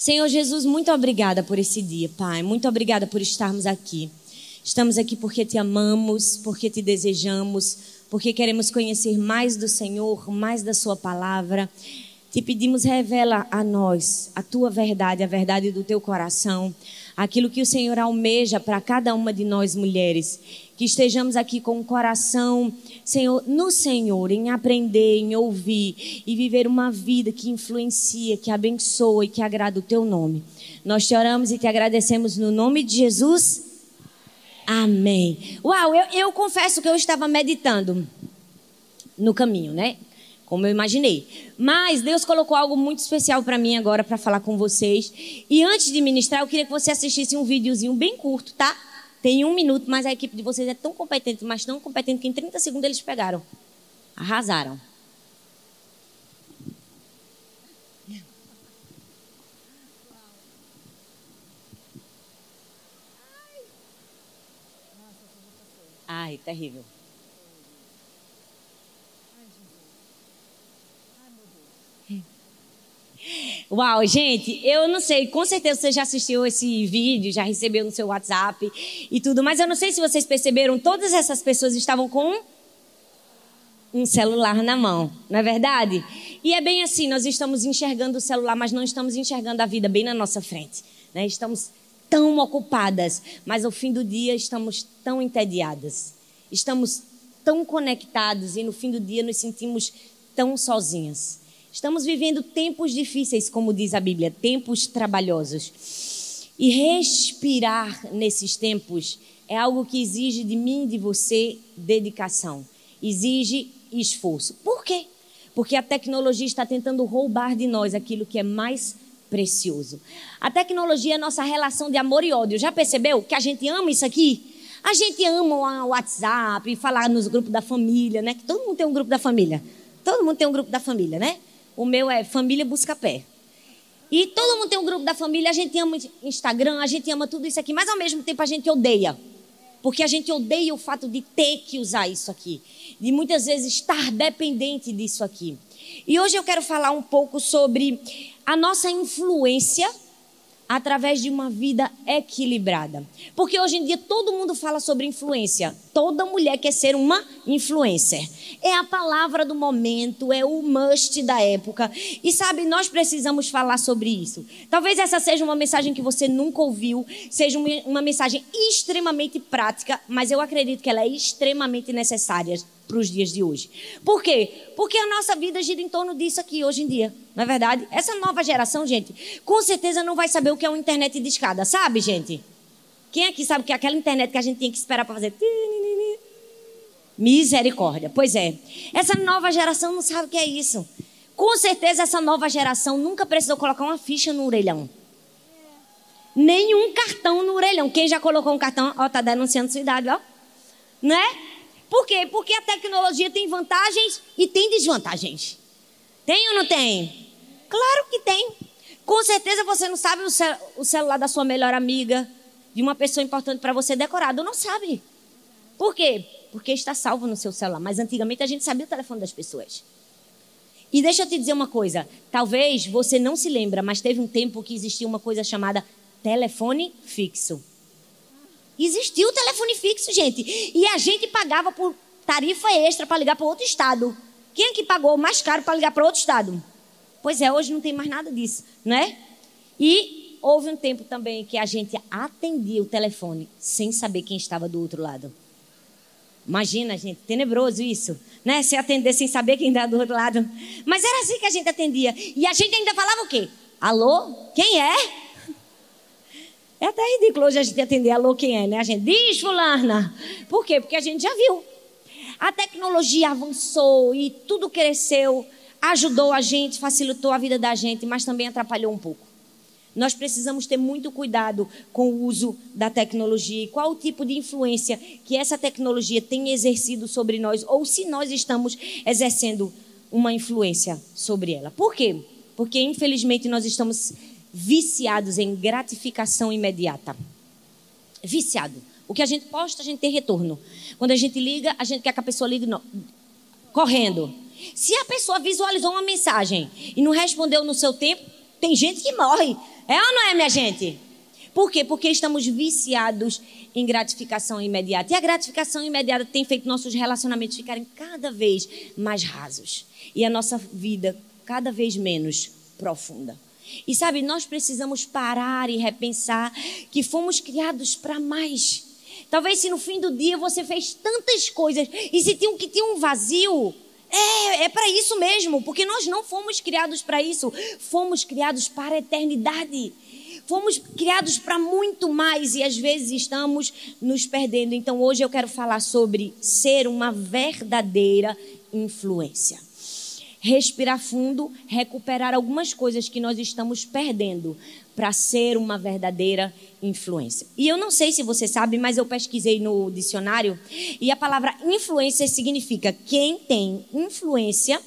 Senhor Jesus, muito obrigada por esse dia, Pai. Muito obrigada por estarmos aqui. Estamos aqui porque te amamos, porque te desejamos, porque queremos conhecer mais do Senhor, mais da Sua palavra. Te pedimos, revela a nós a tua verdade, a verdade do teu coração, aquilo que o Senhor almeja para cada uma de nós mulheres. Que estejamos aqui com o coração, Senhor, no Senhor, em aprender, em ouvir e viver uma vida que influencia, que abençoa e que agrada o teu nome. Nós te oramos e te agradecemos no nome de Jesus. Amém. Uau, eu, eu confesso que eu estava meditando no caminho, né? Como eu imaginei. Mas Deus colocou algo muito especial para mim agora para falar com vocês. E antes de ministrar, eu queria que você assistisse um videozinho bem curto, tá? Tem um minuto, mas a equipe de vocês é tão competente, mas tão competente que em 30 segundos eles pegaram. Arrasaram. Ai, terrível. Uau, gente, eu não sei, com certeza você já assistiu esse vídeo, já recebeu no seu WhatsApp e tudo, mas eu não sei se vocês perceberam, todas essas pessoas estavam com um celular na mão, não é verdade? E é bem assim, nós estamos enxergando o celular, mas não estamos enxergando a vida bem na nossa frente, né? Estamos tão ocupadas, mas ao fim do dia estamos tão entediadas. Estamos tão conectados e no fim do dia nos sentimos tão sozinhas. Estamos vivendo tempos difíceis, como diz a Bíblia, tempos trabalhosos. E respirar nesses tempos é algo que exige de mim e de você dedicação, exige esforço. Por quê? Porque a tecnologia está tentando roubar de nós aquilo que é mais precioso. A tecnologia é nossa relação de amor e ódio. Já percebeu que a gente ama isso aqui? A gente ama o WhatsApp, falar nos grupos da família, né? Que todo mundo tem um grupo da família. Todo mundo tem um grupo da família, né? O meu é Família Busca Pé. E todo mundo tem um grupo da família, a gente ama Instagram, a gente ama tudo isso aqui, mas ao mesmo tempo a gente odeia. Porque a gente odeia o fato de ter que usar isso aqui, de muitas vezes estar dependente disso aqui. E hoje eu quero falar um pouco sobre a nossa influência através de uma vida equilibrada. Porque hoje em dia todo mundo fala sobre influência. Toda mulher quer ser uma influencer. É a palavra do momento, é o must da época. E sabe, nós precisamos falar sobre isso. Talvez essa seja uma mensagem que você nunca ouviu, seja uma mensagem extremamente prática, mas eu acredito que ela é extremamente necessária para os dias de hoje. Por quê? Porque a nossa vida gira em torno disso aqui hoje em dia, não é verdade? Essa nova geração, gente, com certeza não vai saber o que é uma internet de escada, sabe, gente? Quem aqui sabe que é aquela internet que a gente tinha que esperar para fazer? Misericórdia. Pois é. Essa nova geração não sabe o que é isso. Com certeza essa nova geração nunca precisou colocar uma ficha no orelhão. Nenhum cartão no orelhão. Quem já colocou um cartão, ó, tá denunciando sua idade, ó. Né? Por quê? Porque a tecnologia tem vantagens e tem desvantagens. Tem ou não tem? Claro que tem. Com certeza você não sabe o, cel o celular da sua melhor amiga, de uma pessoa importante para você decorado. Não sabe. Por quê? Porque está salvo no seu celular. Mas antigamente a gente sabia o telefone das pessoas. E deixa eu te dizer uma coisa. Talvez você não se lembra, mas teve um tempo que existia uma coisa chamada telefone fixo. Existia o telefone fixo, gente. E a gente pagava por tarifa extra para ligar para outro estado. Quem é que pagou mais caro para ligar para outro estado? Pois é, hoje não tem mais nada disso, né? E houve um tempo também que a gente atendia o telefone sem saber quem estava do outro lado. Imagina, gente, tenebroso isso, né? Se atender sem saber quem está do outro lado. Mas era assim que a gente atendia. E a gente ainda falava o quê? Alô? Quem é? É até ridículo hoje a gente atender alô quem é, né? A gente diz fulana. Por quê? Porque a gente já viu. A tecnologia avançou e tudo cresceu, ajudou a gente, facilitou a vida da gente, mas também atrapalhou um pouco. Nós precisamos ter muito cuidado com o uso da tecnologia e qual o tipo de influência que essa tecnologia tem exercido sobre nós ou se nós estamos exercendo uma influência sobre ela. Por quê? Porque infelizmente nós estamos viciados em gratificação imediata. Viciado. O que a gente posta, a gente tem retorno. Quando a gente liga, a gente quer que a pessoa ligue correndo. Se a pessoa visualizou uma mensagem e não respondeu no seu tempo, tem gente que morre. É ou não é, minha gente? Por quê? Porque estamos viciados em gratificação imediata. E a gratificação imediata tem feito nossos relacionamentos ficarem cada vez mais rasos. E a nossa vida cada vez menos profunda. E sabe, nós precisamos parar e repensar que fomos criados para mais. Talvez se no fim do dia você fez tantas coisas e se tinha, que tinha um vazio, é, é para isso mesmo, porque nós não fomos criados para isso, fomos criados para a eternidade. Fomos criados para muito mais e às vezes estamos nos perdendo. Então hoje eu quero falar sobre ser uma verdadeira influência respirar fundo, recuperar algumas coisas que nós estamos perdendo para ser uma verdadeira influência. E eu não sei se você sabe, mas eu pesquisei no dicionário e a palavra influência significa quem tem influência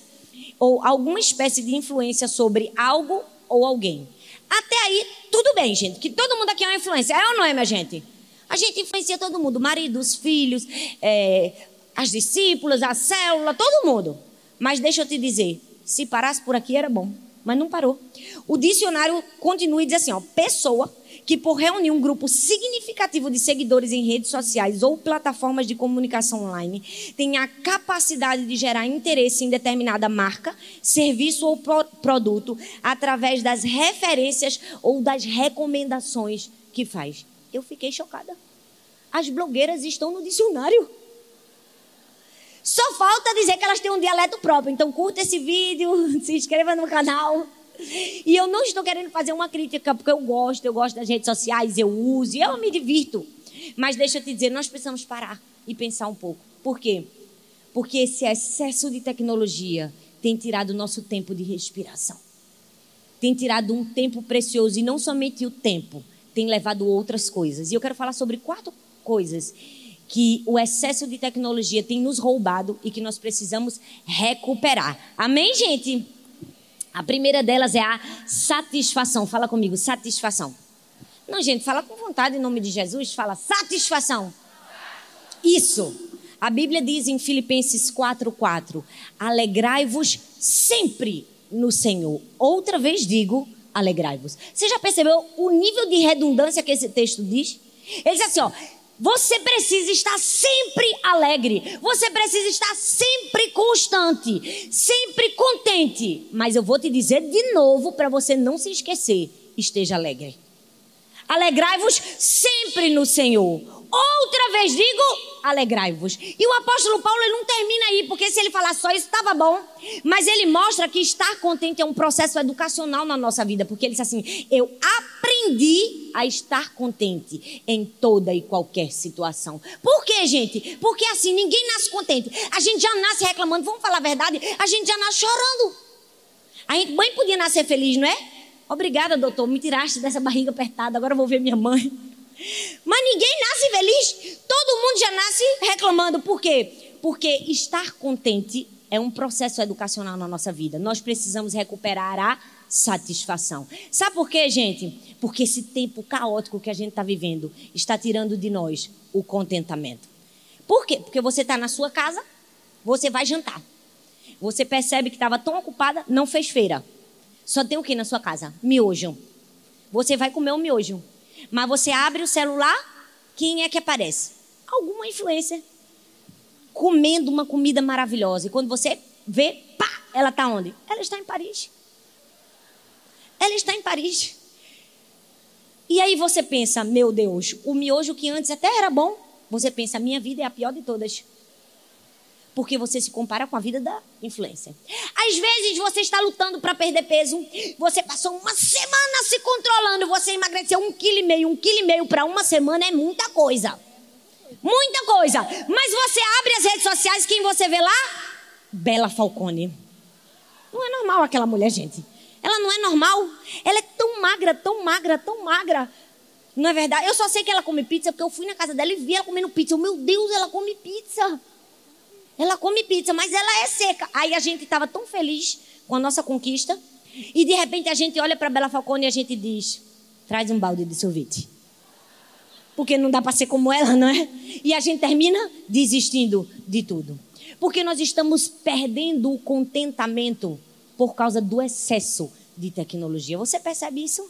ou alguma espécie de influência sobre algo ou alguém. Até aí, tudo bem, gente, que todo mundo aqui é uma influência. É ou não é, minha gente? A gente influencia todo mundo, marido, os filhos, é, as discípulas, a célula, todo mundo. Mas deixa eu te dizer, se parasse por aqui era bom, mas não parou. O dicionário continua e diz assim, ó, pessoa que por reunir um grupo significativo de seguidores em redes sociais ou plataformas de comunicação online tem a capacidade de gerar interesse em determinada marca, serviço ou pro produto através das referências ou das recomendações que faz. Eu fiquei chocada. As blogueiras estão no dicionário. Só falta dizer que elas têm um dialeto próprio. Então curta esse vídeo, se inscreva no canal. E eu não estou querendo fazer uma crítica, porque eu gosto, eu gosto das redes sociais, eu uso, eu me divirto. Mas deixa eu te dizer, nós precisamos parar e pensar um pouco. Por quê? Porque esse excesso de tecnologia tem tirado o nosso tempo de respiração. Tem tirado um tempo precioso, e não somente o tempo, tem levado outras coisas. E eu quero falar sobre quatro coisas que o excesso de tecnologia tem nos roubado e que nós precisamos recuperar. Amém, gente? A primeira delas é a satisfação. Fala comigo, satisfação. Não, gente, fala com vontade em nome de Jesus. Fala satisfação. Isso. A Bíblia diz em Filipenses 4:4: Alegrai-vos sempre no Senhor. Outra vez digo, alegrai-vos. Você já percebeu o nível de redundância que esse texto diz? Ele diz assim, ó, você precisa estar sempre alegre. Você precisa estar sempre constante, sempre contente. Mas eu vou te dizer de novo para você não se esquecer: esteja alegre. Alegrai-vos sempre no Senhor. Outra vez digo, alegrai-vos. E o apóstolo Paulo ele não termina aí, porque se ele falar só isso, estava bom. Mas ele mostra que estar contente é um processo educacional na nossa vida, porque ele diz assim: eu aprendi a estar contente em toda e qualquer situação. Por quê, gente? Porque assim, ninguém nasce contente. A gente já nasce reclamando, vamos falar a verdade, a gente já nasce chorando. A gente bem podia nascer feliz, não é? Obrigada, doutor, me tiraste dessa barriga apertada, agora eu vou ver minha mãe. Mas ninguém nasce feliz. Todo mundo já nasce reclamando. Por quê? Porque estar contente é um processo educacional na nossa vida. Nós precisamos recuperar a satisfação. Sabe por quê, gente? Porque esse tempo caótico que a gente está vivendo está tirando de nós o contentamento. Por quê? Porque você está na sua casa, você vai jantar. Você percebe que estava tão ocupada, não fez feira. Só tem o que na sua casa? Miojo. Você vai comer o um miojo. Mas você abre o celular, quem é que aparece? Alguma influência. Comendo uma comida maravilhosa. E quando você vê, pá, ela está onde? Ela está em Paris. Ela está em Paris. E aí você pensa, meu Deus, o miojo que antes até era bom, você pensa, minha vida é a pior de todas porque você se compara com a vida da influência. Às vezes você está lutando para perder peso, você passou uma semana se controlando, você emagreceu um quilo e meio, um quilo e meio para uma semana é muita coisa. Muita coisa. Mas você abre as redes sociais, quem você vê lá? Bela Falcone. Não é normal aquela mulher, gente. Ela não é normal. Ela é tão magra, tão magra, tão magra. Não é verdade? Eu só sei que ela come pizza porque eu fui na casa dela e vi ela comendo pizza. Meu Deus, ela come pizza. Ela come pizza, mas ela é seca. Aí a gente estava tão feliz com a nossa conquista. E de repente a gente olha para Bela Falcone e a gente diz: traz um balde de sorvete. Porque não dá para ser como ela, não é? E a gente termina desistindo de tudo. Porque nós estamos perdendo o contentamento por causa do excesso de tecnologia. Você percebe isso?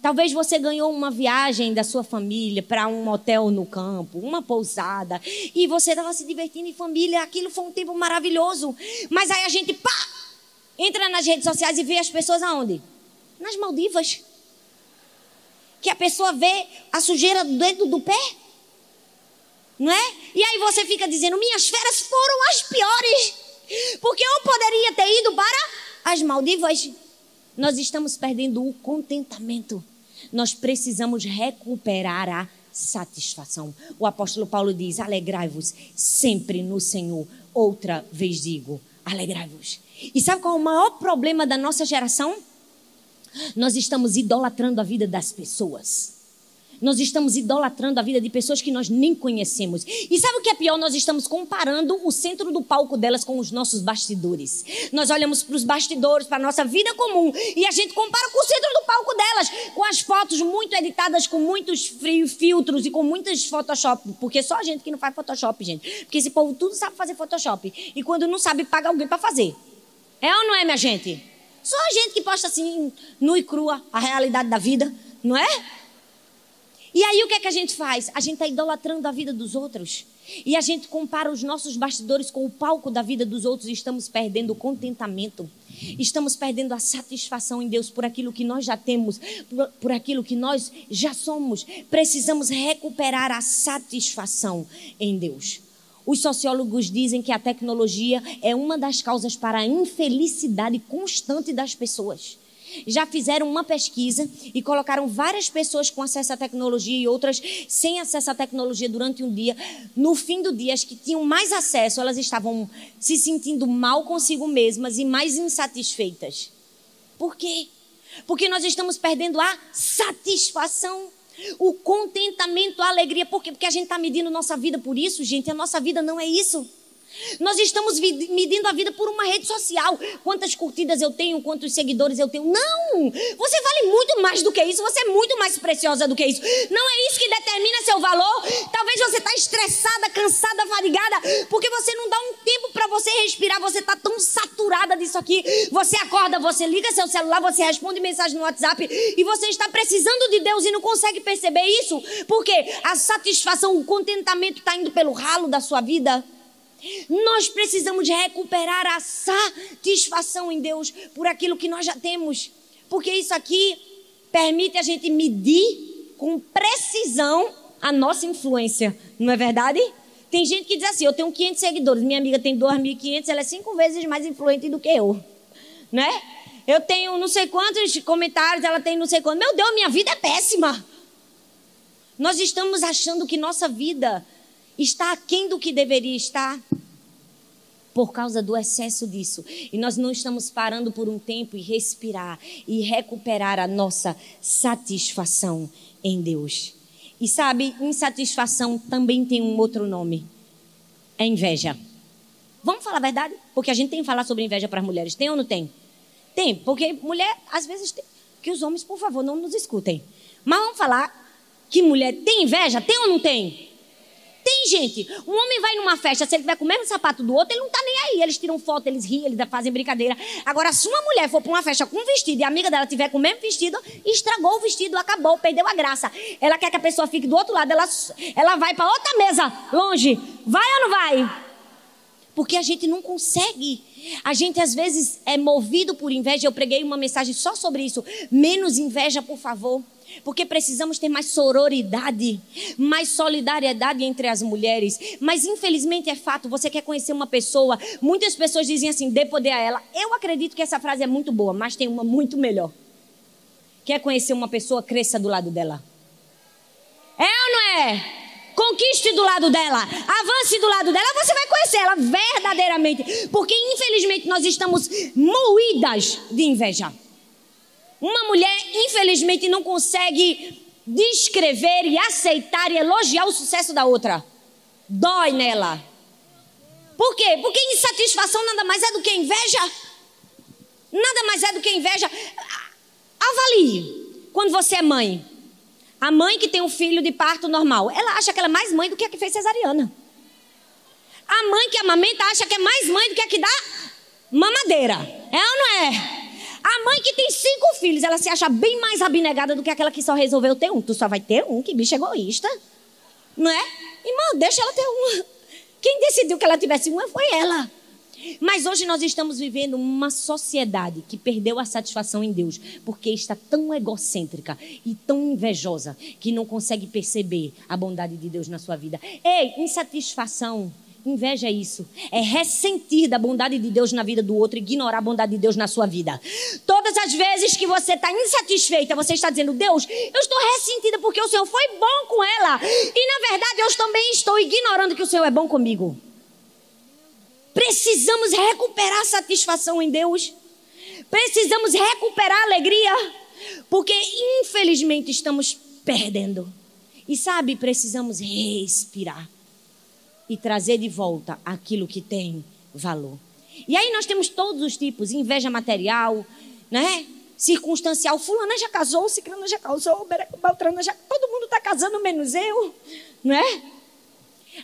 Talvez você ganhou uma viagem da sua família para um hotel no campo, uma pousada, e você estava se divertindo em família, aquilo foi um tempo maravilhoso. Mas aí a gente, pá, entra nas redes sociais e vê as pessoas aonde? Nas Maldivas. Que a pessoa vê a sujeira do dedo do pé. Não é? E aí você fica dizendo: minhas férias foram as piores. Porque eu poderia ter ido para as Maldivas. Nós estamos perdendo o contentamento. Nós precisamos recuperar a satisfação. O apóstolo Paulo diz: alegrai-vos sempre no Senhor. Outra vez digo: alegrai-vos. E sabe qual é o maior problema da nossa geração? Nós estamos idolatrando a vida das pessoas. Nós estamos idolatrando a vida de pessoas que nós nem conhecemos. E sabe o que é pior? Nós estamos comparando o centro do palco delas com os nossos bastidores. Nós olhamos para os bastidores, para a nossa vida comum, e a gente compara com o centro do palco delas, com as fotos muito editadas, com muitos filtros e com muitas Photoshop. Porque só a gente que não faz Photoshop, gente. Porque esse povo tudo sabe fazer Photoshop. E quando não sabe, paga alguém para fazer. É ou não é, minha gente? Só a gente que posta assim, nu e crua, a realidade da vida, não é? E aí o que é que a gente faz? A gente está idolatrando a vida dos outros. E a gente compara os nossos bastidores com o palco da vida dos outros e estamos perdendo o contentamento. Estamos perdendo a satisfação em Deus por aquilo que nós já temos, por, aquilo que nós já somos. Precisamos recuperar a satisfação em Deus. Os sociólogos dizem que a tecnologia é uma das causas para a infelicidade constante das pessoas já fizeram uma pesquisa e colocaram várias pessoas com acesso à tecnologia e outras sem acesso à tecnologia durante um dia. No fim do dia, as que tinham mais acesso, elas estavam se sentindo mal consigo mesmas e mais insatisfeitas. Por quê? Porque nós estamos perdendo a satisfação o contentamento, a alegria. Por quê? Porque a gente está medindo nossa vida por isso, gente. A nossa vida não é isso. Nós estamos medindo a vida por uma rede social. Quantas curtidas eu tenho, quantos seguidores eu tenho. Não! Você vale muito mais do que isso. Você é muito mais preciosa do que isso. Não é isso que determina seu valor. Talvez você está estressada, cansada, fadigada, porque você não dá um tempo para você respirar. Você está tão saturada disso aqui. Você acorda, você liga seu celular, você responde mensagem no WhatsApp e você está precisando de Deus e não consegue perceber isso. Porque a satisfação, o contentamento está indo pelo ralo da sua vida. Nós precisamos recuperar a satisfação em Deus por aquilo que nós já temos. Porque isso aqui permite a gente medir com precisão a nossa influência, não é verdade? Tem gente que diz assim: eu tenho 500 seguidores, minha amiga tem 2.500, ela é cinco vezes mais influente do que eu, né? Eu tenho não sei quantos comentários, ela tem não sei quantos. Meu Deus, minha vida é péssima. Nós estamos achando que nossa vida está aquém do que deveria estar por causa do excesso disso. E nós não estamos parando por um tempo e respirar e recuperar a nossa satisfação em Deus. E sabe, insatisfação também tem um outro nome: é inveja. Vamos falar a verdade? Porque a gente tem que falar sobre inveja para as mulheres. Tem ou não tem? Tem, porque mulher, às vezes, tem. que os homens, por favor, não nos escutem. Mas vamos falar que mulher tem inveja? Tem ou não tem? Tem, gente. Um homem vai numa festa, se ele tiver com o mesmo sapato do outro, ele não tá nem aí. Eles tiram foto, eles riem, eles fazem brincadeira. Agora, se uma mulher for para uma festa com um vestido e a amiga dela tiver com o mesmo vestido, estragou o vestido, acabou, perdeu a graça. Ela quer que a pessoa fique do outro lado, ela, ela vai para outra mesa, longe. Vai ou não vai? Porque a gente não consegue. A gente às vezes é movido por inveja. Eu preguei uma mensagem só sobre isso. Menos inveja, por favor. Porque precisamos ter mais sororidade, mais solidariedade entre as mulheres. Mas infelizmente é fato, você quer conhecer uma pessoa, muitas pessoas dizem assim, dê poder a ela. Eu acredito que essa frase é muito boa, mas tem uma muito melhor. Quer conhecer uma pessoa, cresça do lado dela. É ou não é? Conquiste do lado dela, avance do lado dela, você vai conhecer ela verdadeiramente. Porque infelizmente nós estamos moídas de inveja. Uma mulher, infelizmente, não consegue descrever e aceitar e elogiar o sucesso da outra. Dói nela. Por quê? Porque insatisfação nada mais é do que inveja. Nada mais é do que inveja. Avalie. Quando você é mãe. A mãe que tem um filho de parto normal, ela acha que ela é mais mãe do que a que fez cesariana. A mãe que amamenta acha que é mais mãe do que a que dá mamadeira. É ou não é? A mãe que tem cinco filhos, ela se acha bem mais abnegada do que aquela que só resolveu ter um. Tu só vai ter um, que bicho egoísta. Não é? Irmã, deixa ela ter uma. Quem decidiu que ela tivesse uma foi ela. Mas hoje nós estamos vivendo uma sociedade que perdeu a satisfação em Deus, porque está tão egocêntrica e tão invejosa que não consegue perceber a bondade de Deus na sua vida. Ei, insatisfação Inveja é isso. É ressentir da bondade de Deus na vida do outro e ignorar a bondade de Deus na sua vida. Todas as vezes que você está insatisfeita, você está dizendo, Deus, eu estou ressentida porque o Senhor foi bom com ela. E na verdade eu também estou ignorando que o Senhor é bom comigo. Precisamos recuperar a satisfação em Deus. Precisamos recuperar a alegria. Porque infelizmente estamos perdendo. E sabe, precisamos respirar e trazer de volta aquilo que tem valor. E aí nós temos todos os tipos, inveja material, né? Circunstancial, fulana já casou, ciclana já casou, beltrana já, todo mundo está casando menos eu, né?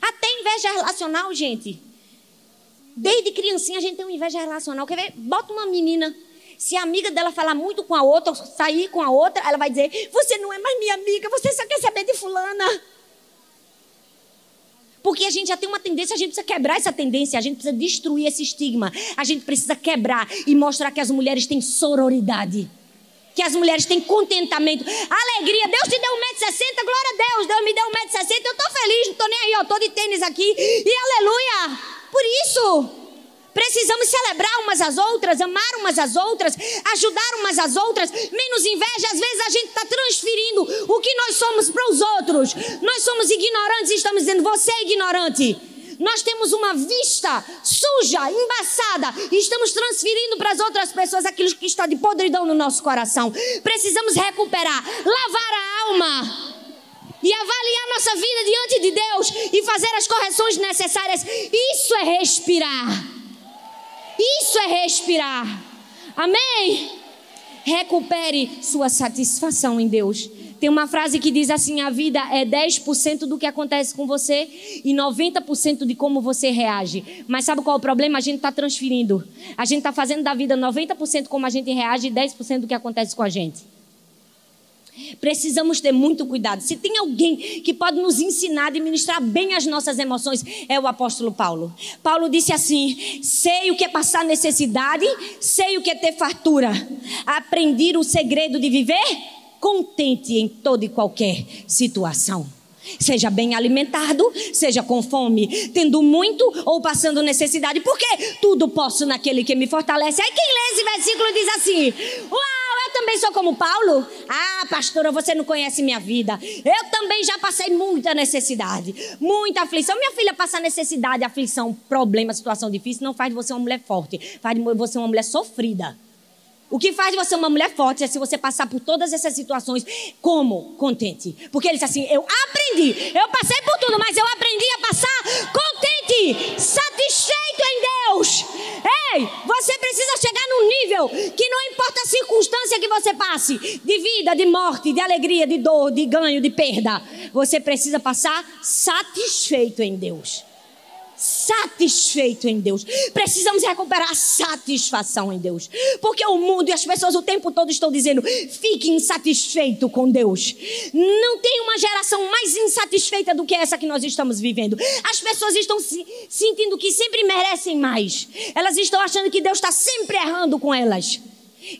Até inveja relacional, gente. Desde criancinha a gente tem uma inveja relacional. Quer ver? Bota uma menina se a amiga dela falar muito com a outra, sair com a outra, ela vai dizer: Você não é mais minha amiga, você só quer saber de fulana. Porque a gente já tem uma tendência, a gente precisa quebrar essa tendência, a gente precisa destruir esse estigma. A gente precisa quebrar e mostrar que as mulheres têm sororidade. Que as mulheres têm contentamento, alegria. Deus te deu 1,60m, glória a Deus. Deus me deu 1,60m, eu estou feliz, não estou nem aí, eu estou de tênis aqui. E aleluia! Por isso, Precisamos celebrar umas às outras, amar umas às outras, ajudar umas às outras. Menos inveja, às vezes a gente está transferindo o que nós somos para os outros. Nós somos ignorantes e estamos dizendo, você é ignorante. Nós temos uma vista suja, embaçada, e estamos transferindo para as outras pessoas aquilo que está de podridão no nosso coração. Precisamos recuperar, lavar a alma e avaliar nossa vida diante de Deus e fazer as correções necessárias. Isso é respirar. Isso é respirar. Amém? Recupere sua satisfação em Deus. Tem uma frase que diz assim: a vida é 10% do que acontece com você e 90% de como você reage. Mas sabe qual é o problema? A gente está transferindo. A gente está fazendo da vida 90% como a gente reage e 10% do que acontece com a gente. Precisamos ter muito cuidado. Se tem alguém que pode nos ensinar a administrar bem as nossas emoções, é o apóstolo Paulo. Paulo disse assim: sei o que é passar necessidade, sei o que é ter fartura. Aprendi o segredo de viver contente em toda e qualquer situação. Seja bem alimentado, seja com fome, tendo muito ou passando necessidade, porque tudo posso naquele que me fortalece. Aí quem lê esse versículo diz assim: Uau! Eu também sou como Paulo? Ah, pastora, você não conhece minha vida. Eu também já passei muita necessidade, muita aflição. Minha filha passa necessidade, aflição, problema, situação difícil, não faz de você uma mulher forte, faz de você uma mulher sofrida. O que faz de você uma mulher forte é se você passar por todas essas situações como contente. Porque ele diz assim: Eu aprendi, eu passei por tudo, mas eu aprendi a passar contente, satisfeito em Deus. Ei, você precisa chegar num que não importa a circunstância que você passe de vida, de morte, de alegria, de dor, de ganho, de perda você precisa passar satisfeito em Deus satisfeito em Deus. Precisamos recuperar a satisfação em Deus. Porque o mundo e as pessoas o tempo todo estão dizendo: fique insatisfeito com Deus. Não tem uma geração mais insatisfeita do que essa que nós estamos vivendo. As pessoas estão se sentindo que sempre merecem mais. Elas estão achando que Deus está sempre errando com elas.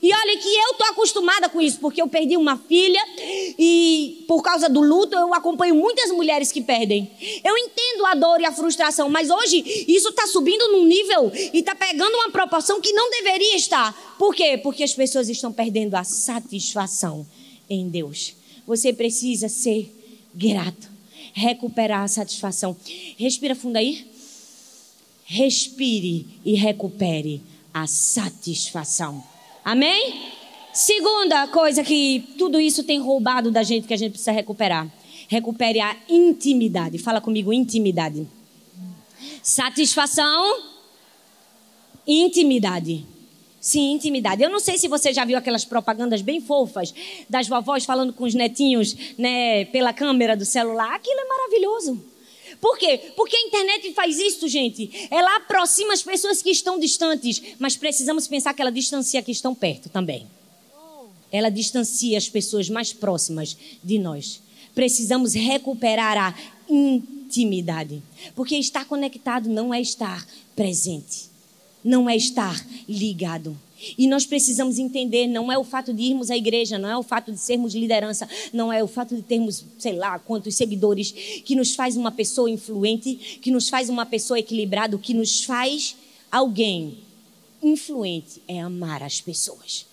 E olha que eu tô acostumada com isso, porque eu perdi uma filha e por causa do luto eu acompanho muitas mulheres que perdem. Eu entendo a dor e a frustração, mas hoje isso está subindo num nível e está pegando uma proporção que não deveria estar. Por quê? Porque as pessoas estão perdendo a satisfação em Deus. Você precisa ser grato, recuperar a satisfação. Respira fundo aí. Respire e recupere a satisfação. Amém? Segunda coisa que tudo isso tem roubado da gente que a gente precisa recuperar. Recupere a intimidade. Fala comigo, intimidade. Satisfação, intimidade. Sim, intimidade. Eu não sei se você já viu aquelas propagandas bem fofas das vovós falando com os netinhos, né, pela câmera do celular. Aquilo é maravilhoso. Por quê? Porque a internet faz isso, gente. Ela aproxima as pessoas que estão distantes, mas precisamos pensar que ela distancia que estão perto também. Ela distancia as pessoas mais próximas de nós. Precisamos recuperar a intimidade. Porque estar conectado não é estar presente, não é estar ligado. E nós precisamos entender, não é o fato de irmos à igreja, não é o fato de sermos liderança, não é o fato de termos, sei lá, quantos seguidores, que nos faz uma pessoa influente, que nos faz uma pessoa equilibrada, que nos faz alguém influente é amar as pessoas.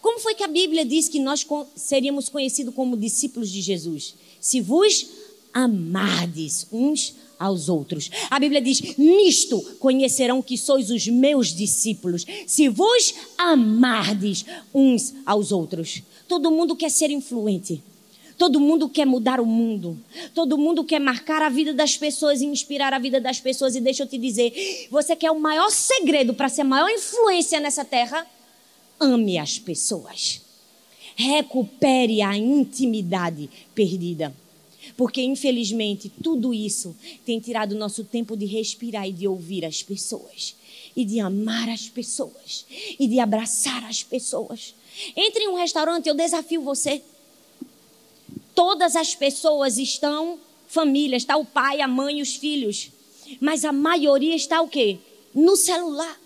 Como foi que a Bíblia diz que nós seríamos conhecidos como discípulos de Jesus? Se vos amardes uns aos outros. A Bíblia diz: Nisto conhecerão que sois os meus discípulos, se vos amardes uns aos outros. Todo mundo quer ser influente. Todo mundo quer mudar o mundo. Todo mundo quer marcar a vida das pessoas e inspirar a vida das pessoas. E deixa eu te dizer: você quer o maior segredo para ser a maior influência nessa terra? Ame as pessoas. Recupere a intimidade perdida. Porque, infelizmente, tudo isso tem tirado o nosso tempo de respirar e de ouvir as pessoas. E de amar as pessoas. E de abraçar as pessoas. Entre em um restaurante, eu desafio você. Todas as pessoas estão famílias, está o pai, a mãe os filhos. Mas a maioria está o quê? No celular.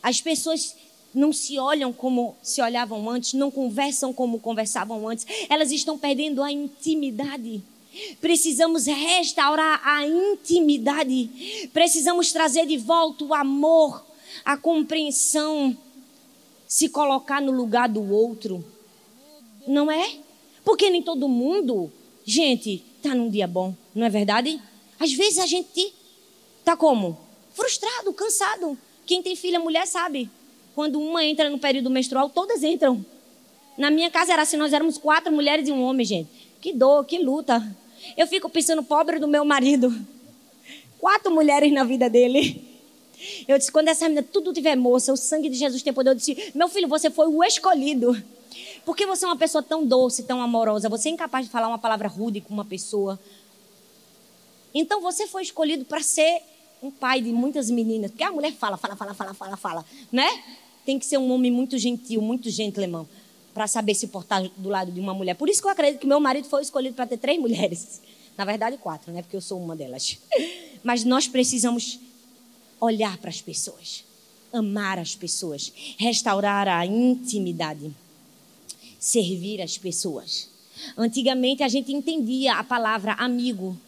As pessoas não se olham como se olhavam antes, não conversam como conversavam antes. Elas estão perdendo a intimidade. Precisamos restaurar a intimidade. Precisamos trazer de volta o amor, a compreensão, se colocar no lugar do outro. Não é? Porque nem todo mundo, gente, está num dia bom, não é verdade? Às vezes a gente está como? Frustrado, cansado. Quem tem filha mulher sabe. Quando uma entra no período menstrual, todas entram. Na minha casa era assim, nós éramos quatro mulheres e um homem, gente. Que dor, que luta. Eu fico pensando, pobre do meu marido. Quatro mulheres na vida dele. Eu disse, quando essa menina tudo tiver moça, o sangue de Jesus tem poder. Eu disse, meu filho, você foi o escolhido. Porque você é uma pessoa tão doce, tão amorosa. Você é incapaz de falar uma palavra rude com uma pessoa. Então você foi escolhido para ser um pai de muitas meninas. Porque a mulher fala, fala, fala, fala, fala, fala. Né? Tem que ser um homem muito gentil, muito gentleman para saber se portar do lado de uma mulher. Por isso que eu acredito que meu marido foi escolhido para ter três mulheres. Na verdade, quatro, né? Porque eu sou uma delas. Mas nós precisamos olhar para as pessoas, amar as pessoas, restaurar a intimidade, servir as pessoas. Antigamente a gente entendia a palavra amigo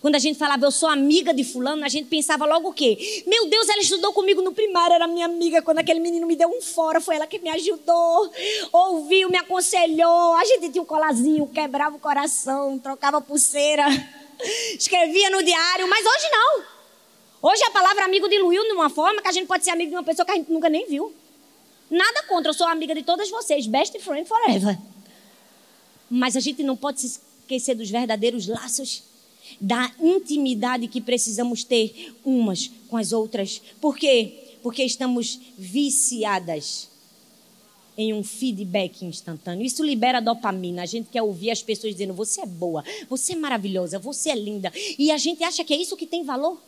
quando a gente falava, eu sou amiga de fulano, a gente pensava logo o quê? Meu Deus, ela estudou comigo no primário, era minha amiga. Quando aquele menino me deu um fora, foi ela que me ajudou, ouviu, me aconselhou. A gente tinha um colazinho, quebrava o coração, trocava pulseira, escrevia no diário, mas hoje não. Hoje a palavra amigo diluiu de uma forma que a gente pode ser amigo de uma pessoa que a gente nunca nem viu. Nada contra, eu sou amiga de todas vocês, best friend forever. Mas a gente não pode se esquecer dos verdadeiros laços da intimidade que precisamos ter umas com as outras. Por quê? Porque estamos viciadas em um feedback instantâneo. Isso libera dopamina. A gente quer ouvir as pessoas dizendo: você é boa, você é maravilhosa, você é linda. E a gente acha que é isso que tem valor.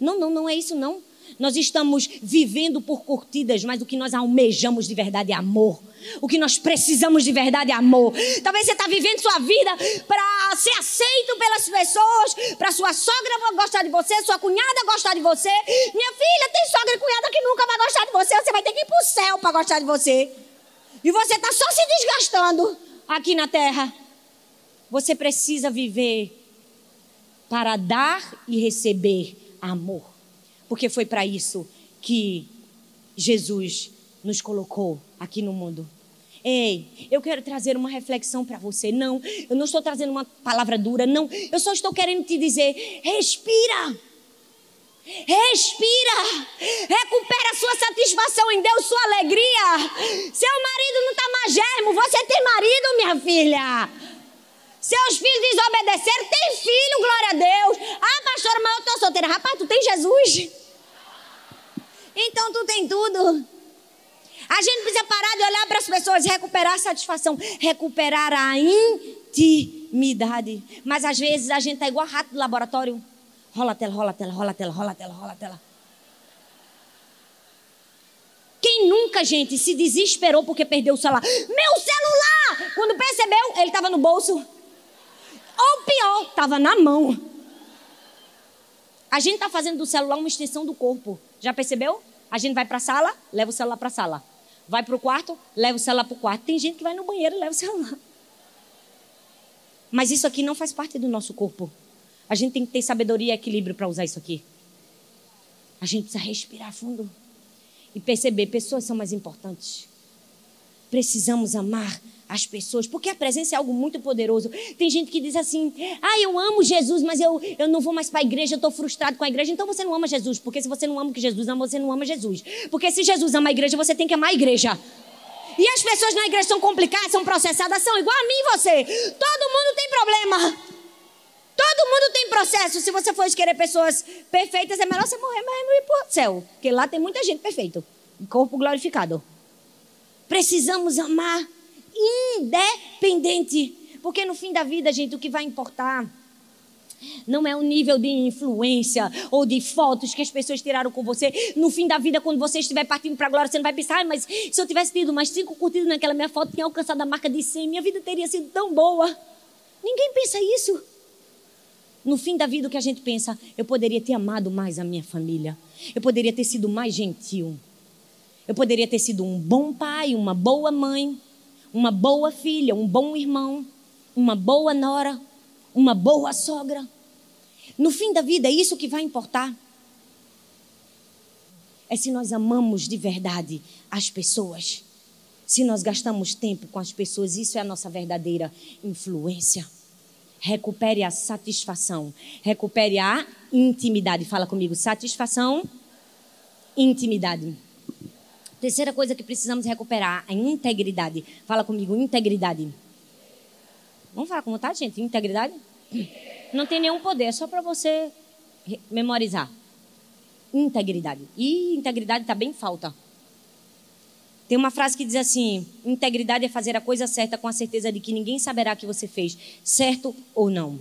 Não, não, não é isso não. Nós estamos vivendo por curtidas, mas o que nós almejamos de verdade é amor. O que nós precisamos de verdade é amor. Talvez você está vivendo sua vida para ser aceito pelas pessoas, para sua sogra gostar de você, sua cunhada gostar de você. Minha filha tem sogra e cunhada que nunca vai gostar de você. Você vai ter que ir para o céu para gostar de você. E você está só se desgastando aqui na terra. Você precisa viver para dar e receber amor porque foi para isso que Jesus nos colocou aqui no mundo. Ei, eu quero trazer uma reflexão para você. Não, eu não estou trazendo uma palavra dura, não. Eu só estou querendo te dizer: respira. Respira, recupera sua satisfação em Deus, sua alegria. Seu marido não está mais germo, você tem marido, minha filha. Seus filhos desobedeceram, tem filho, glória a Deus. Ah, pastora, mas eu estou solteira. Rapaz, tu tem Jesus. Então tu tem tudo. A gente precisa parar de olhar para as pessoas, recuperar a satisfação, recuperar a intimidade. Mas às vezes a gente tá igual rato do laboratório. Rola a tela, rola a tela, rola a tela, rola a tela, rola a tela. Quem nunca, gente, se desesperou porque perdeu o celular? Meu celular! Quando percebeu, ele estava no bolso. Ou pior, estava na mão. A gente está fazendo do celular uma extensão do corpo. Já percebeu? A gente vai para a sala, leva o celular para a sala. Vai para o quarto, leva o celular para o quarto. Tem gente que vai no banheiro e leva o celular. Mas isso aqui não faz parte do nosso corpo. A gente tem que ter sabedoria e equilíbrio para usar isso aqui. A gente precisa respirar fundo e perceber: pessoas são mais importantes. Precisamos amar as pessoas, porque a presença é algo muito poderoso. Tem gente que diz assim: ah, eu amo Jesus, mas eu, eu não vou mais para a igreja, eu estou frustrado com a igreja. Então você não ama Jesus, porque se você não ama o que Jesus ama, você não ama Jesus. Porque se Jesus ama a igreja, você tem que amar a igreja. E as pessoas na igreja são complicadas, são processadas, são igual a mim e você. Todo mundo tem problema. Todo mundo tem processo. Se você for querer pessoas perfeitas, é melhor você morrer mesmo e ir para o céu. Porque lá tem muita gente perfeita. Corpo glorificado. Precisamos amar independente. Porque no fim da vida, gente, o que vai importar não é o nível de influência ou de fotos que as pessoas tiraram com você. No fim da vida, quando você estiver partindo para a glória, você não vai pensar, ah, mas se eu tivesse tido mais cinco curtidas naquela minha foto, tinha alcançado a marca de 100, minha vida teria sido tão boa. Ninguém pensa isso. No fim da vida, o que a gente pensa, eu poderia ter amado mais a minha família. Eu poderia ter sido mais gentil. Eu poderia ter sido um bom pai, uma boa mãe uma boa filha, um bom irmão, uma boa nora, uma boa sogra. No fim da vida, é isso que vai importar. É se nós amamos de verdade as pessoas. Se nós gastamos tempo com as pessoas, isso é a nossa verdadeira influência. Recupere a satisfação, recupere a intimidade. Fala comigo, satisfação, intimidade. Terceira coisa que precisamos recuperar, a integridade. Fala comigo, integridade. Vamos falar com vontade, gente? Integridade? Não tem nenhum poder, é só para você memorizar. Integridade. E integridade está bem falta. Tem uma frase que diz assim: integridade é fazer a coisa certa com a certeza de que ninguém saberá que você fez, certo ou não.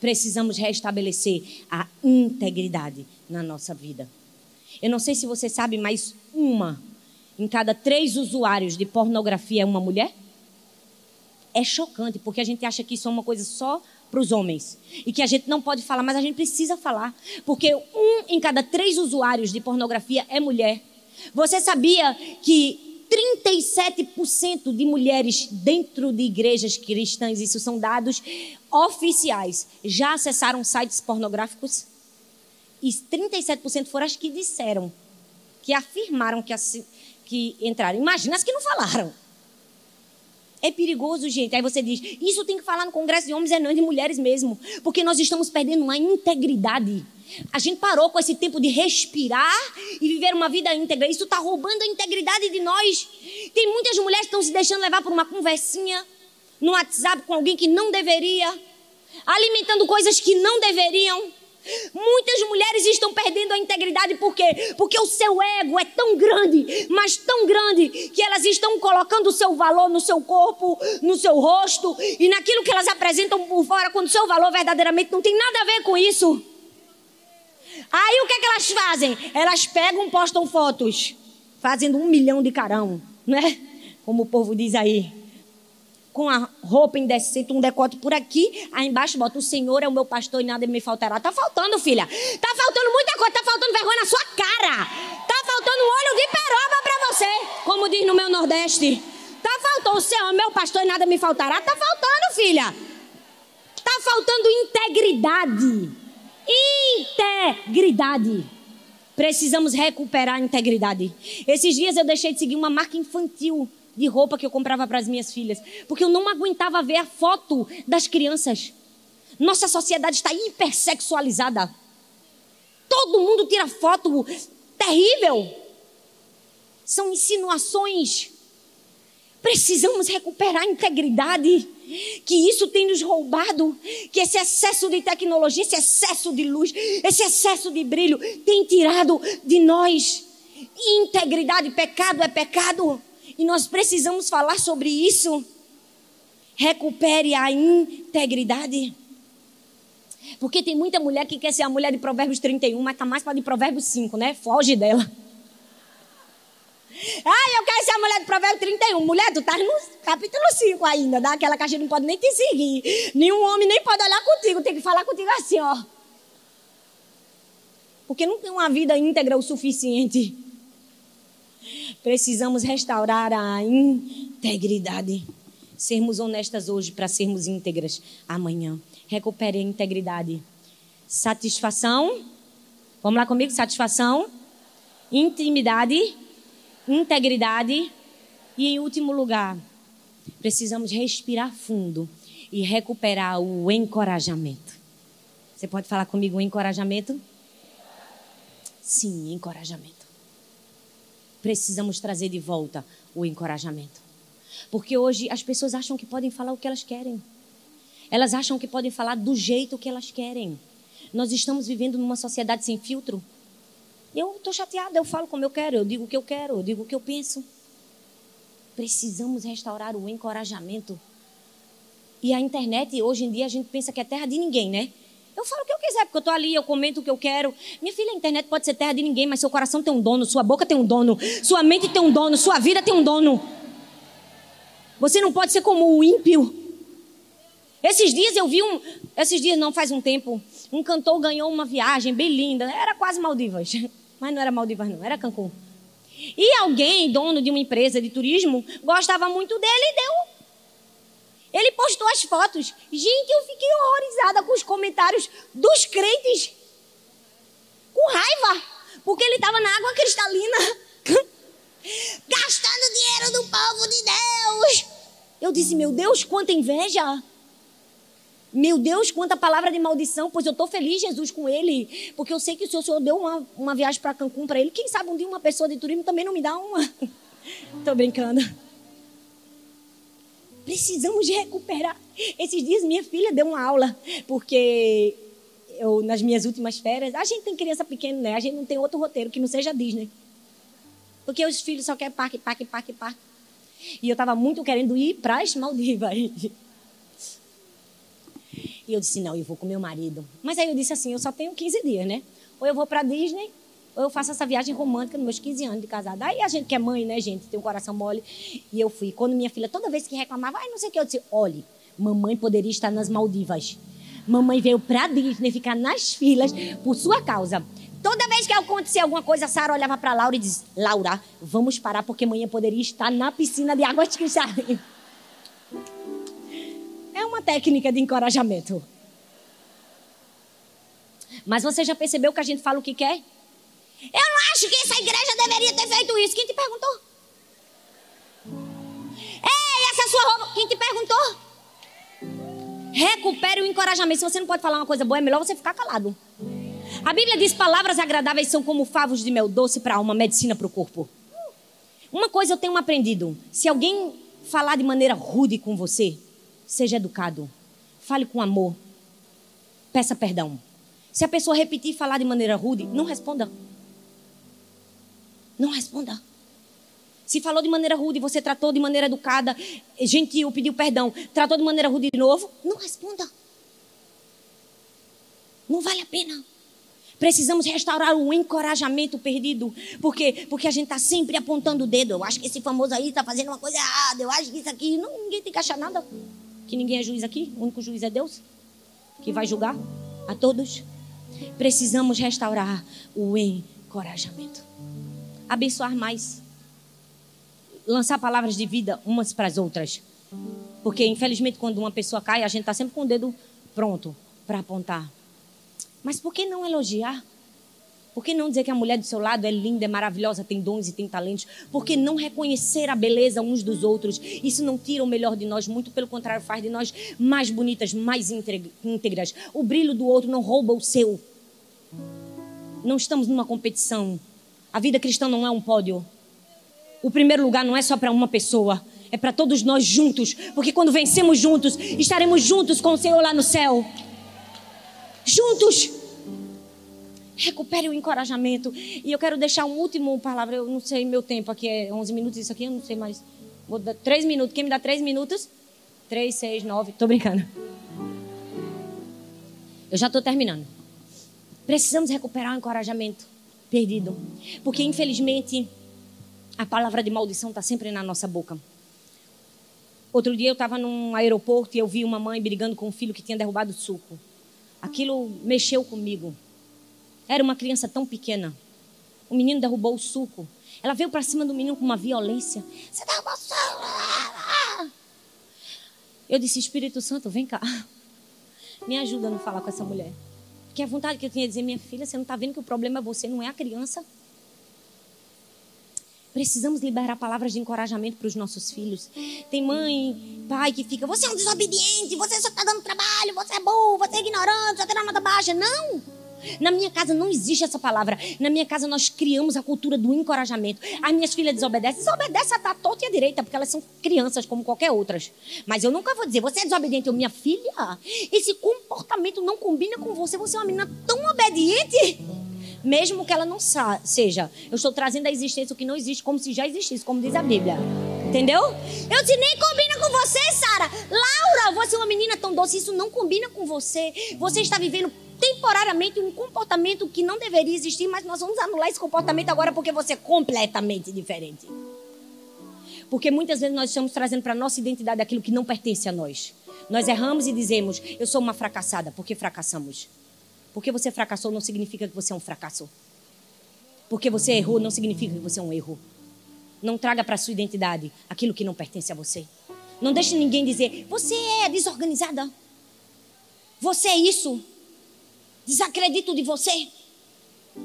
Precisamos restabelecer a integridade na nossa vida. Eu não sei se você sabe, mas uma em cada três usuários de pornografia é uma mulher? É chocante, porque a gente acha que isso é uma coisa só para os homens. E que a gente não pode falar, mas a gente precisa falar. Porque um em cada três usuários de pornografia é mulher. Você sabia que 37% de mulheres dentro de igrejas cristãs, isso são dados oficiais, já acessaram sites pornográficos? E 37% foram as que disseram que afirmaram que, que entraram. Imagina as que não falaram. É perigoso, gente. Aí você diz, isso tem que falar no Congresso de Homens e não de mulheres mesmo. Porque nós estamos perdendo uma integridade. A gente parou com esse tempo de respirar e viver uma vida íntegra. Isso está roubando a integridade de nós. Tem muitas mulheres que estão se deixando levar por uma conversinha no WhatsApp com alguém que não deveria, alimentando coisas que não deveriam. Muitas mulheres estão perdendo a integridade por quê? Porque o seu ego é tão grande, mas tão grande, que elas estão colocando o seu valor no seu corpo, no seu rosto e naquilo que elas apresentam por fora, quando o seu valor verdadeiramente não tem nada a ver com isso. Aí o que, é que elas fazem? Elas pegam, postam fotos, fazendo um milhão de carão, né? Como o povo diz aí com a roupa indecente, um decote por aqui, aí embaixo bota: O Senhor é o meu pastor e nada me faltará. Tá faltando, filha. Tá faltando muita coisa, tá faltando vergonha na sua cara. Tá faltando olho de peroba para você, como diz no meu Nordeste. Tá faltando, o Senhor é meu pastor e nada me faltará. Tá faltando, filha. Tá faltando integridade. Integridade. Precisamos recuperar a integridade. Esses dias eu deixei de seguir uma marca infantil de roupa que eu comprava para as minhas filhas, porque eu não aguentava ver a foto das crianças. Nossa sociedade está hipersexualizada. Todo mundo tira foto terrível. São insinuações. Precisamos recuperar a integridade. Que isso tem nos roubado. Que esse excesso de tecnologia, esse excesso de luz, esse excesso de brilho tem tirado de nós. Integridade, pecado é pecado. E nós precisamos falar sobre isso. Recupere a integridade. Porque tem muita mulher que quer ser a mulher de Provérbios 31, mas tá mais para de Provérbios 5, né? Foge dela. Ah, eu quero ser a mulher de Provérbios 31. Mulher, tu tá no capítulo 5 ainda, daquela que a gente não pode nem te seguir. Nenhum homem nem pode olhar contigo, tem que falar contigo assim, ó. Porque não tem uma vida íntegra o suficiente. Precisamos restaurar a integridade. Sermos honestas hoje para sermos íntegras amanhã. Recupere a integridade. Satisfação. Vamos lá comigo? Satisfação. Intimidade integridade e, em último lugar, precisamos respirar fundo e recuperar o encorajamento. Você pode falar comigo o encorajamento? Sim, encorajamento. Precisamos trazer de volta o encorajamento. Porque hoje as pessoas acham que podem falar o que elas querem. Elas acham que podem falar do jeito que elas querem. Nós estamos vivendo numa sociedade sem filtro. Eu estou chateada, eu falo como eu quero, eu digo o que eu quero, eu digo o que eu penso. Precisamos restaurar o encorajamento. E a internet, hoje em dia, a gente pensa que é terra de ninguém, né? Eu falo o que eu quiser, porque eu estou ali, eu comento o que eu quero. Minha filha, a internet pode ser terra de ninguém, mas seu coração tem um dono, sua boca tem um dono, sua mente tem um dono, sua vida tem um dono. Você não pode ser como o ímpio. Esses dias eu vi um. Esses dias, não faz um tempo, um cantor ganhou uma viagem bem linda, era quase Maldivas. Mas não era Maldivas, não, era Cancún. E alguém, dono de uma empresa de turismo, gostava muito dele e deu. Ele postou as fotos. Gente, eu fiquei horrorizada com os comentários dos crentes. Com raiva. Porque ele estava na água cristalina. Gastando dinheiro do povo de Deus. Eu disse, meu Deus, quanta inveja. Meu Deus, quanta palavra de maldição, pois eu estou feliz, Jesus, com ele, porque eu sei que o Senhor, o Senhor deu uma, uma viagem para Cancún para ele. Quem sabe um dia uma pessoa de turismo também não me dá uma. Estou brincando. Precisamos de recuperar. Esses dias minha filha deu uma aula, porque eu, nas minhas últimas férias, a gente tem criança pequena, né? A gente não tem outro roteiro que não seja Disney. Porque os filhos só querem parque, parque, parque, parque. E eu estava muito querendo ir para as Maldivas. E eu disse, não, eu vou com meu marido. Mas aí eu disse assim, eu só tenho 15 dias, né? Ou eu vou para Disney, eu faço essa viagem romântica nos meus 15 anos de casada. Aí a gente que é mãe, né, gente, tem um coração mole. E eu fui. Quando minha filha, toda vez que reclamava, ai, não sei o que, eu disse, olhe, mamãe poderia estar nas Maldivas. Mamãe veio para Disney ficar nas filas por sua causa. Toda vez que acontecia alguma coisa, a Sara olhava para Laura e dizia: Laura, vamos parar porque amanhã poderia estar na piscina de água cristalina uma técnica de encorajamento. Mas você já percebeu que a gente fala o que quer? Eu não acho que essa igreja deveria ter feito isso. Quem te perguntou? Ei, essa sua roupa. Quem te perguntou? Recupere o encorajamento. Se você não pode falar uma coisa boa, é melhor você ficar calado. A Bíblia diz: palavras agradáveis são como favos de mel doce para a alma, medicina para o corpo. Uma coisa eu tenho aprendido: se alguém falar de maneira rude com você, Seja educado. Fale com amor. Peça perdão. Se a pessoa repetir falar de maneira rude, não responda. Não responda. Se falou de maneira rude, você tratou de maneira educada, gentil, pediu perdão, tratou de maneira rude de novo, não responda. Não vale a pena. Precisamos restaurar o encorajamento perdido. Por quê? Porque a gente está sempre apontando o dedo. Eu acho que esse famoso aí está fazendo uma coisa errada. Eu acho que isso aqui. Não, ninguém tem que achar nada que ninguém é juiz aqui, o único juiz é Deus, que vai julgar a todos. Precisamos restaurar o encorajamento, abençoar mais, lançar palavras de vida umas para as outras. Porque, infelizmente, quando uma pessoa cai, a gente está sempre com o dedo pronto para apontar. Mas por que não elogiar? Por que não dizer que a mulher do seu lado é linda, é maravilhosa, tem dons e tem talentos? Por que não reconhecer a beleza uns dos outros? Isso não tira o melhor de nós, muito pelo contrário, faz de nós mais bonitas, mais íntegras. O brilho do outro não rouba o seu. Não estamos numa competição. A vida cristã não é um pódio. O primeiro lugar não é só para uma pessoa, é para todos nós juntos, porque quando vencemos juntos, estaremos juntos com o Senhor lá no céu. Juntos. Recupere o encorajamento. E eu quero deixar um último palavra. Eu não sei meu tempo aqui, é 11 minutos isso aqui, eu não sei mais. Vou dar 3 minutos. Quem me dá 3 minutos? 3, 6, 9. Tô brincando. Eu já estou terminando. Precisamos recuperar o encorajamento perdido. Porque, infelizmente, a palavra de maldição está sempre na nossa boca. Outro dia eu estava num aeroporto e eu vi uma mãe brigando com um filho que tinha derrubado o suco. Aquilo mexeu comigo. Era uma criança tão pequena. O menino derrubou o suco. Ela veio para cima do menino com uma violência. Você derrubou o suco! Eu disse, Espírito Santo, vem cá. Me ajuda a não falar com essa mulher. Porque a vontade que eu tinha de dizer, minha filha, você não está vendo que o problema é você, não é a criança? Precisamos liberar palavras de encorajamento para os nossos filhos. Tem mãe, pai que fica, você é um desobediente, você só está dando trabalho, você é burro, você é ignorante, você tem nota baixa. Não! Na minha casa não existe essa palavra. Na minha casa nós criamos a cultura do encorajamento. As minhas filhas desobedecem. Desobedecem a torta e a direita, porque elas são crianças como qualquer outras. Mas eu nunca vou dizer, você é desobediente. Eu, minha filha, esse comportamento não combina com você. Você é uma menina tão obediente. Mesmo que ela não seja. Eu estou trazendo a existência o que não existe, como se já existisse, como diz a Bíblia. Entendeu? Eu disse, nem combina com você, Sara. Laura, você é uma menina tão doce, isso não combina com você. Você está vivendo temporariamente um comportamento que não deveria existir, mas nós vamos anular esse comportamento agora porque você é completamente diferente. Porque muitas vezes nós estamos trazendo para a nossa identidade aquilo que não pertence a nós. Nós erramos e dizemos, eu sou uma fracassada, porque fracassamos. Porque você fracassou não significa que você é um fracasso. Porque você errou não significa que você é um erro. Não traga para sua identidade aquilo que não pertence a você. Não deixe ninguém dizer, você é desorganizada. Você é isso. Desacredito de você.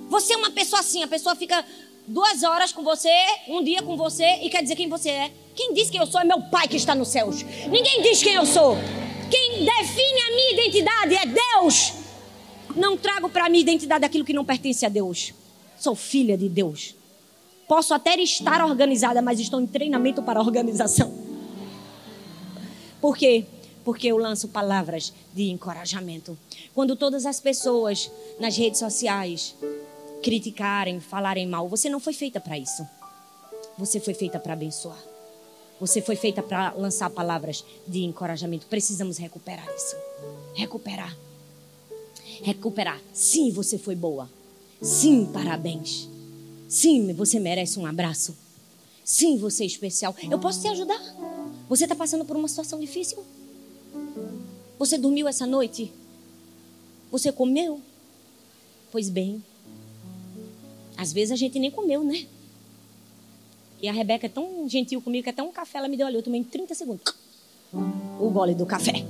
Você é uma pessoa assim, a pessoa fica duas horas com você, um dia com você e quer dizer quem você é. Quem diz quem eu sou é meu pai que está nos céus. Ninguém diz quem eu sou. Quem define a minha identidade é Deus. Não trago para mim identidade aquilo que não pertence a Deus. Sou filha de Deus. Posso até estar organizada, mas estou em treinamento para organização. Por quê? Porque eu lanço palavras de encorajamento. Quando todas as pessoas nas redes sociais criticarem, falarem mal, você não foi feita para isso. Você foi feita para abençoar. Você foi feita para lançar palavras de encorajamento. Precisamos recuperar isso. Recuperar. Recuperar. Sim, você foi boa. Sim, parabéns. Sim, você merece um abraço. Sim, você é especial. Eu posso te ajudar. Você está passando por uma situação difícil? Você dormiu essa noite? Você comeu? Pois bem, às vezes a gente nem comeu, né? E a Rebeca é tão gentil comigo que até um café ela me deu ali. Eu tomei em 30 segundos. O gole do café.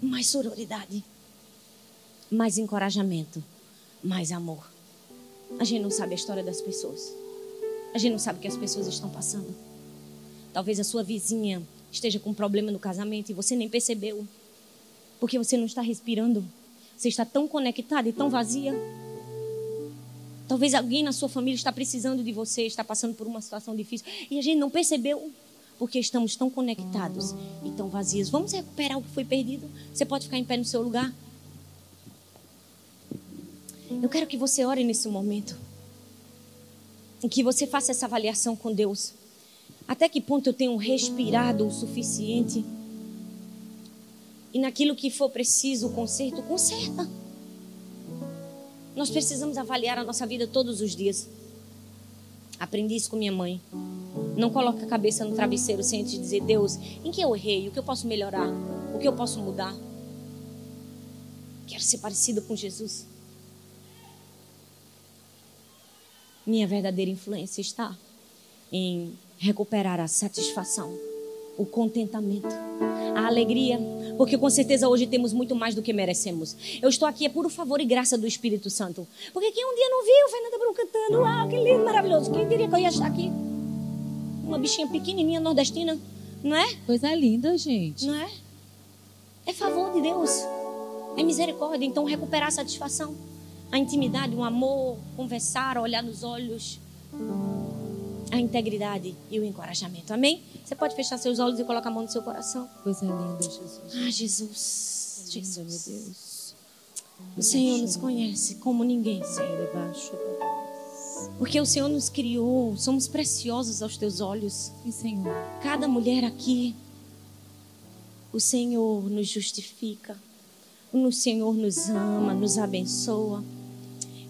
Mais sororidade. Mais encorajamento. Mais amor. A gente não sabe a história das pessoas. A gente não sabe o que as pessoas estão passando. Talvez a sua vizinha esteja com um problema no casamento e você nem percebeu. Porque você não está respirando. Você está tão conectada e tão vazia. Talvez alguém na sua família está precisando de você, está passando por uma situação difícil e a gente não percebeu porque estamos tão conectados e tão vazios. Vamos recuperar o que foi perdido? Você pode ficar em pé no seu lugar? Eu quero que você ore nesse momento. Que você faça essa avaliação com Deus. Até que ponto eu tenho respirado o suficiente? E naquilo que for preciso o conserto, conserta. Nós precisamos avaliar a nossa vida todos os dias. Aprendi isso com minha mãe. Não coloque a cabeça no travesseiro sem antes dizer, Deus, em que eu errei? O que eu posso melhorar? O que eu posso mudar? Quero ser parecido com Jesus. Minha verdadeira influência está em recuperar a satisfação, o contentamento, a alegria porque com certeza hoje temos muito mais do que merecemos. Eu estou aqui é puro favor e graça do Espírito Santo. Porque quem um dia não viu Fernanda Brum cantando, ah, que lindo, maravilhoso. Quem diria que eu ia estar aqui? Uma bichinha pequenininha nordestina, não é? Coisa linda, gente. Não é? É favor de Deus. É misericórdia. Então recuperar a satisfação, a intimidade, o amor, conversar, olhar nos olhos a integridade e o encorajamento. Amém? Você pode fechar seus olhos e colocar a mão no seu coração. Coisa linda, Jesus. Ah, Jesus. Jesus, meu Deus. O Senhor nos conhece como ninguém, Senhor. Porque o Senhor nos criou, somos preciosos aos teus olhos. Sim, Senhor. Cada mulher aqui O Senhor nos justifica. O Senhor nos ama, nos abençoa.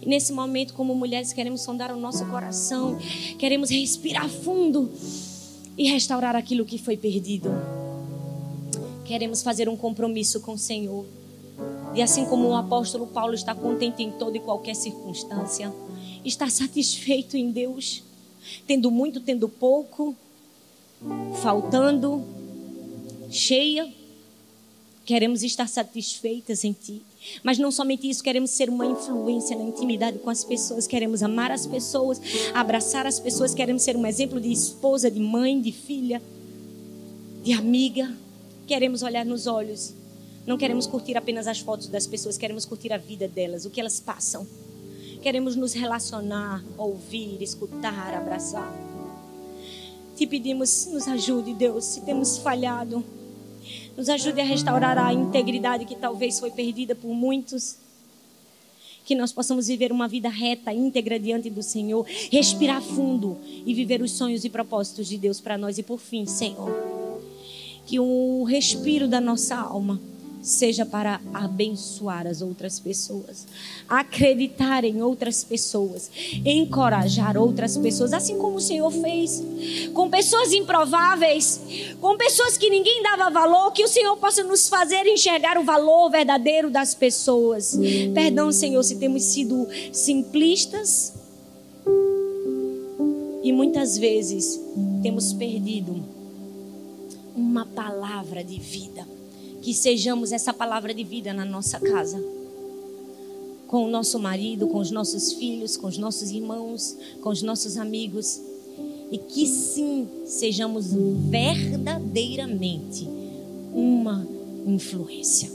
E nesse momento, como mulheres, queremos sondar o nosso coração, queremos respirar fundo e restaurar aquilo que foi perdido. Queremos fazer um compromisso com o Senhor. E assim como o apóstolo Paulo está contente em toda e qualquer circunstância, está satisfeito em Deus, tendo muito, tendo pouco, faltando, cheia, queremos estar satisfeitas em Ti. Mas não somente isso, queremos ser uma influência na intimidade com as pessoas, queremos amar as pessoas, abraçar as pessoas, queremos ser um exemplo de esposa, de mãe, de filha, de amiga. Queremos olhar nos olhos. Não queremos curtir apenas as fotos das pessoas, queremos curtir a vida delas, o que elas passam. Queremos nos relacionar, ouvir, escutar, abraçar. Te pedimos, nos ajude, Deus, se temos falhado nos ajude a restaurar a integridade que talvez foi perdida por muitos. Que nós possamos viver uma vida reta, íntegra diante do Senhor, respirar fundo e viver os sonhos e propósitos de Deus para nós. E por fim, Senhor, que o respiro da nossa alma seja para abençoar as outras pessoas, acreditar em outras pessoas, encorajar outras pessoas, assim como o Senhor fez com pessoas improváveis, com pessoas que ninguém dava valor, que o Senhor possa nos fazer enxergar o valor verdadeiro das pessoas. Perdão, Senhor, se temos sido simplistas e muitas vezes temos perdido uma palavra de vida que sejamos essa palavra de vida na nossa casa. Com o nosso marido, com os nossos filhos, com os nossos irmãos, com os nossos amigos. E que sim, sejamos verdadeiramente uma influência.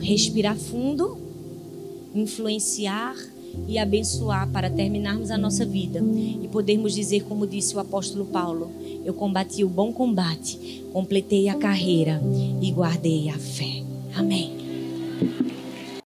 Respirar fundo, influenciar e abençoar para terminarmos a nossa vida e podermos dizer, como disse o apóstolo Paulo: eu combati o bom combate, completei a carreira e guardei a fé. Amém.